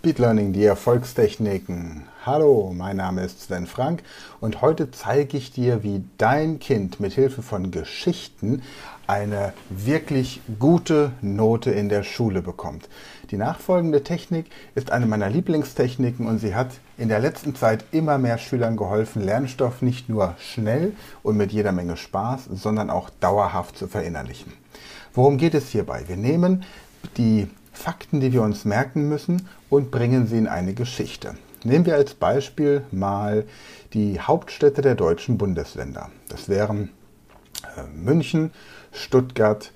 Speed Learning, die Erfolgstechniken. Hallo, mein Name ist Sven Frank und heute zeige ich dir, wie dein Kind mit Hilfe von Geschichten eine wirklich gute Note in der Schule bekommt. Die nachfolgende Technik ist eine meiner Lieblingstechniken und sie hat in der letzten Zeit immer mehr Schülern geholfen, Lernstoff nicht nur schnell und mit jeder Menge Spaß, sondern auch dauerhaft zu verinnerlichen. Worum geht es hierbei? Wir nehmen die Fakten, die wir uns merken müssen und bringen sie in eine Geschichte. Nehmen wir als Beispiel mal die Hauptstädte der deutschen Bundesländer. Das wären äh, München, Stuttgart,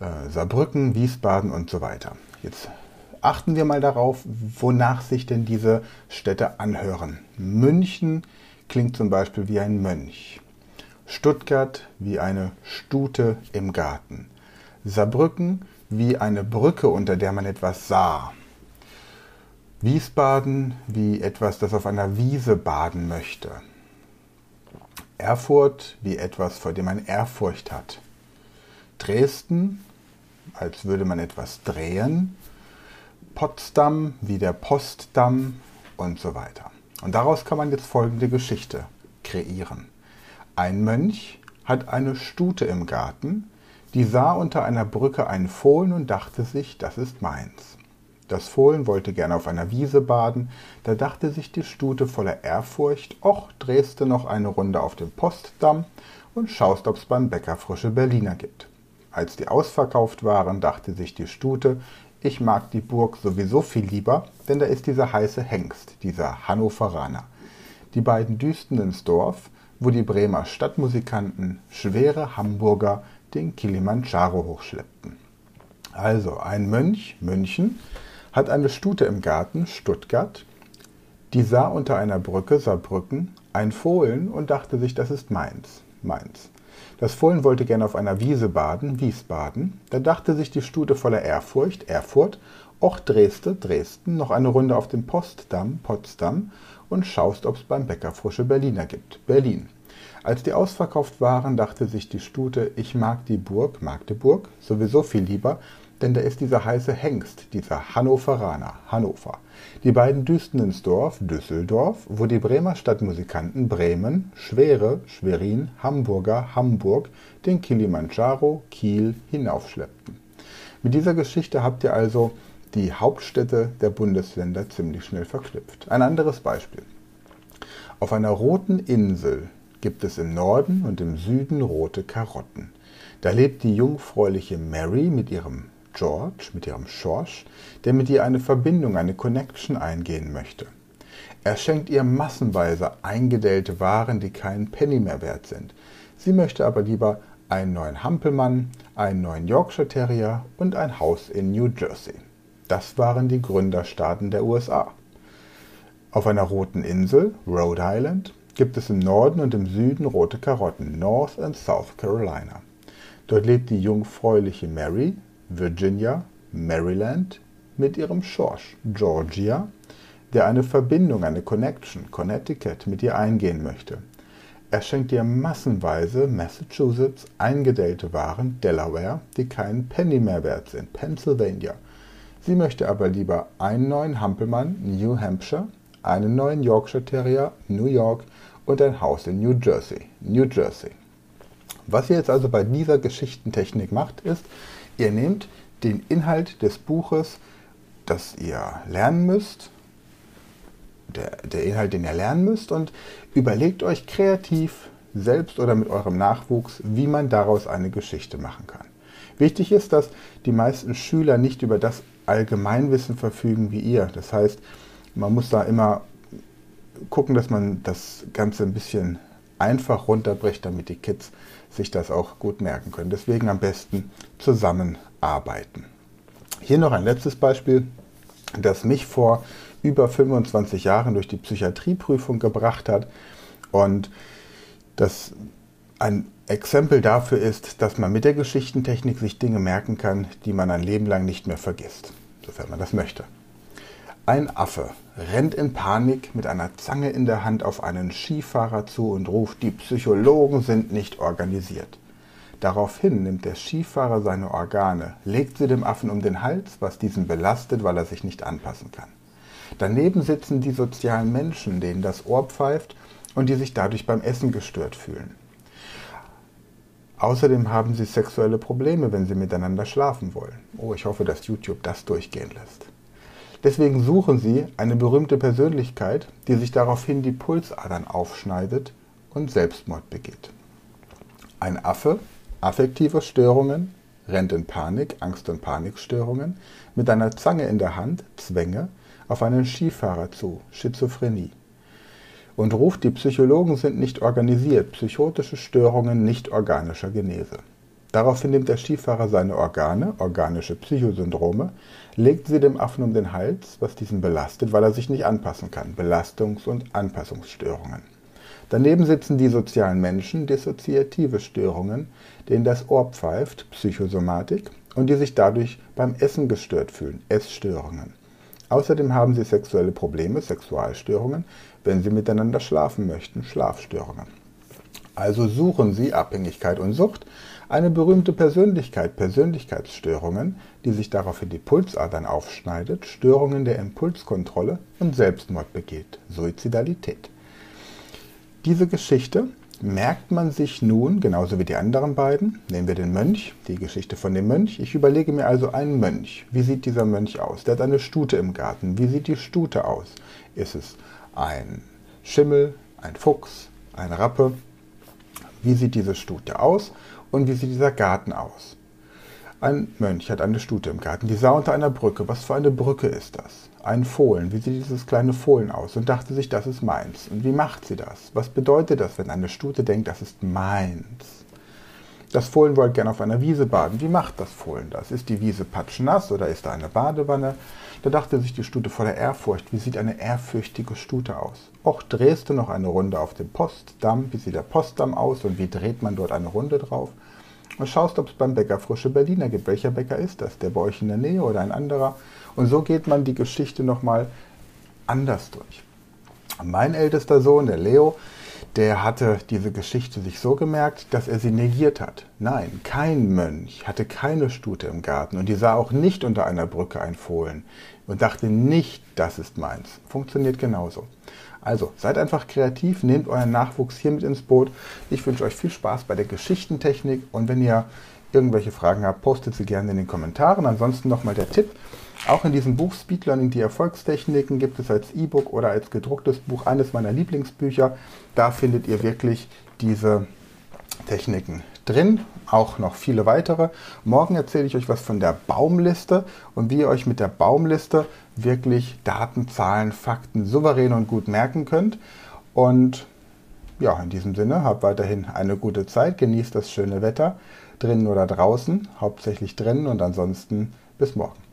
äh, Saarbrücken, Wiesbaden und so weiter. Jetzt achten wir mal darauf, wonach sich denn diese Städte anhören. München klingt zum Beispiel wie ein Mönch. Stuttgart wie eine Stute im Garten. Saarbrücken wie eine Brücke, unter der man etwas sah. Wiesbaden wie etwas, das auf einer Wiese baden möchte. Erfurt wie etwas, vor dem man Ehrfurcht hat. Dresden, als würde man etwas drehen. Potsdam wie der Postdamm und so weiter. Und daraus kann man jetzt folgende Geschichte kreieren. Ein Mönch hat eine Stute im Garten, die sah unter einer Brücke ein Fohlen und dachte sich, das ist meins. Das Fohlen wollte gerne auf einer Wiese baden, da dachte sich die Stute voller Ehrfurcht, och, drehst du noch eine Runde auf dem Postdamm und schaust, ob's beim Bäcker frische Berliner gibt. Als die ausverkauft waren, dachte sich die Stute, ich mag die Burg sowieso viel lieber, denn da ist dieser heiße Hengst, dieser Hannoveraner. Die beiden düsten ins Dorf, wo die Bremer Stadtmusikanten schwere Hamburger den Kilimanjaro hochschleppten. Also ein Mönch, München, hat eine Stute im Garten, Stuttgart, die sah unter einer Brücke, Saarbrücken, ein Fohlen und dachte sich, das ist meins, meins. Das Fohlen wollte gerne auf einer Wiese baden, Wiesbaden. Da dachte sich die Stute voller Ehrfurcht, Erfurt, och Dresde, Dresden, noch eine Runde auf dem Postdamm, Potsdam und schaust, ob's beim Bäcker frische Berliner gibt, Berlin. Als die ausverkauft waren, dachte sich die Stute, ich mag die Burg, Magdeburg, sowieso viel lieber, denn da ist dieser heiße Hengst, dieser Hannoveraner, Hannover. Die beiden düsten ins Dorf, Düsseldorf, wo die Bremer Stadtmusikanten Bremen, Schwere, Schwerin, Hamburger, Hamburg, den Kilimanjaro, Kiel hinaufschleppten. Mit dieser Geschichte habt ihr also die Hauptstädte der Bundesländer ziemlich schnell verknüpft. Ein anderes Beispiel. Auf einer roten Insel gibt es im Norden und im Süden rote Karotten. Da lebt die jungfräuliche Mary mit ihrem George, mit ihrem Schorsch, der mit ihr eine Verbindung, eine Connection eingehen möchte. Er schenkt ihr massenweise eingedellte Waren, die keinen Penny mehr wert sind. Sie möchte aber lieber einen neuen Hampelmann, einen neuen Yorkshire Terrier und ein Haus in New Jersey. Das waren die Gründerstaaten der USA. Auf einer roten Insel, Rhode Island, gibt es im Norden und im Süden rote Karotten, North and South Carolina. Dort lebt die jungfräuliche Mary, Virginia, Maryland, mit ihrem Schorsch, Georgia, der eine Verbindung, eine Connection, Connecticut, mit ihr eingehen möchte. Er schenkt ihr massenweise Massachusetts eingedellte Waren, Delaware, die keinen Penny mehr wert sind, Pennsylvania. Sie möchte aber lieber einen neuen Hampelmann, New Hampshire, einen neuen Yorkshire Terrier, New York und ein Haus in New Jersey, New Jersey. Was ihr jetzt also bei dieser Geschichtentechnik macht, ist, ihr nehmt den Inhalt des Buches, das ihr lernen müsst, der, der Inhalt, den ihr lernen müsst, und überlegt euch kreativ, selbst oder mit eurem Nachwuchs, wie man daraus eine Geschichte machen kann. Wichtig ist, dass die meisten Schüler nicht über das Allgemeinwissen verfügen wie ihr. Das heißt, man muss da immer gucken, dass man das Ganze ein bisschen einfach runterbricht, damit die Kids sich das auch gut merken können. Deswegen am besten zusammenarbeiten. Hier noch ein letztes Beispiel, das mich vor über 25 Jahren durch die Psychiatrieprüfung gebracht hat und das ein Exempel dafür ist, dass man mit der Geschichtentechnik sich Dinge merken kann, die man ein Leben lang nicht mehr vergisst, sofern man das möchte. Ein Affe rennt in Panik mit einer Zange in der Hand auf einen Skifahrer zu und ruft, die Psychologen sind nicht organisiert. Daraufhin nimmt der Skifahrer seine Organe, legt sie dem Affen um den Hals, was diesen belastet, weil er sich nicht anpassen kann. Daneben sitzen die sozialen Menschen, denen das Ohr pfeift und die sich dadurch beim Essen gestört fühlen. Außerdem haben sie sexuelle Probleme, wenn sie miteinander schlafen wollen. Oh, ich hoffe, dass YouTube das durchgehen lässt. Deswegen suchen sie eine berühmte Persönlichkeit, die sich daraufhin die Pulsadern aufschneidet und Selbstmord begeht. Ein Affe, affektive Störungen, rennt in Panik, Angst- und Panikstörungen, mit einer Zange in der Hand, Zwänge, auf einen Skifahrer zu, Schizophrenie und ruft, die Psychologen sind nicht organisiert, psychotische Störungen nicht organischer Genese. Daraufhin nimmt der Skifahrer seine Organe, organische Psychosyndrome, legt sie dem Affen um den Hals, was diesen belastet, weil er sich nicht anpassen kann. Belastungs- und Anpassungsstörungen. Daneben sitzen die sozialen Menschen, dissoziative Störungen, denen das Ohr pfeift, Psychosomatik, und die sich dadurch beim Essen gestört fühlen, Essstörungen. Außerdem haben sie sexuelle Probleme, Sexualstörungen, wenn sie miteinander schlafen möchten, Schlafstörungen. Also suchen Sie Abhängigkeit und Sucht, eine berühmte Persönlichkeit, Persönlichkeitsstörungen, die sich daraufhin die Pulsadern aufschneidet, Störungen der Impulskontrolle und Selbstmord begeht, Suizidalität. Diese Geschichte merkt man sich nun, genauso wie die anderen beiden, nehmen wir den Mönch, die Geschichte von dem Mönch. Ich überlege mir also einen Mönch. Wie sieht dieser Mönch aus? Der hat eine Stute im Garten. Wie sieht die Stute aus? Ist es ein Schimmel, ein Fuchs, ein Rappe? Wie sieht diese Stute aus? Und wie sieht dieser Garten aus? Ein Mönch hat eine Stute im Garten, die sah unter einer Brücke. Was für eine Brücke ist das? Ein Fohlen. Wie sieht dieses kleine Fohlen aus? Und dachte sich, das ist meins. Und wie macht sie das? Was bedeutet das, wenn eine Stute denkt, das ist meins? Das Fohlen wollte gerne auf einer Wiese baden. Wie macht das Fohlen das? Ist die Wiese patschnass oder ist da eine Badewanne? Da dachte sich die Stute voller Ehrfurcht, wie sieht eine ehrfürchtige Stute aus? Och, drehst du noch eine Runde auf dem Postdamm? Wie sieht der Postdamm aus und wie dreht man dort eine Runde drauf? Schaust, ob es beim Bäcker frische Berliner gibt. Welcher Bäcker ist das? Der bei euch in der Nähe oder ein anderer? Und so geht man die Geschichte nochmal anders durch. Mein ältester Sohn, der Leo, der hatte diese Geschichte sich so gemerkt, dass er sie negiert hat. Nein, kein Mönch hatte keine Stute im Garten und die sah auch nicht unter einer Brücke ein Fohlen und dachte nicht, das ist meins. Funktioniert genauso. Also seid einfach kreativ, nehmt euren Nachwuchs hier mit ins Boot. Ich wünsche euch viel Spaß bei der Geschichtentechnik und wenn ihr irgendwelche Fragen habt, postet sie gerne in den Kommentaren. Ansonsten nochmal der Tipp. Auch in diesem Buch Speed Learning die Erfolgstechniken gibt es als E-Book oder als gedrucktes Buch eines meiner Lieblingsbücher. Da findet ihr wirklich diese Techniken drin, auch noch viele weitere. Morgen erzähle ich euch was von der Baumliste und wie ihr euch mit der Baumliste wirklich Daten, Zahlen, Fakten souverän und gut merken könnt. Und ja, in diesem Sinne, habt weiterhin eine gute Zeit, genießt das schöne Wetter, drinnen oder draußen, hauptsächlich drinnen und ansonsten bis morgen.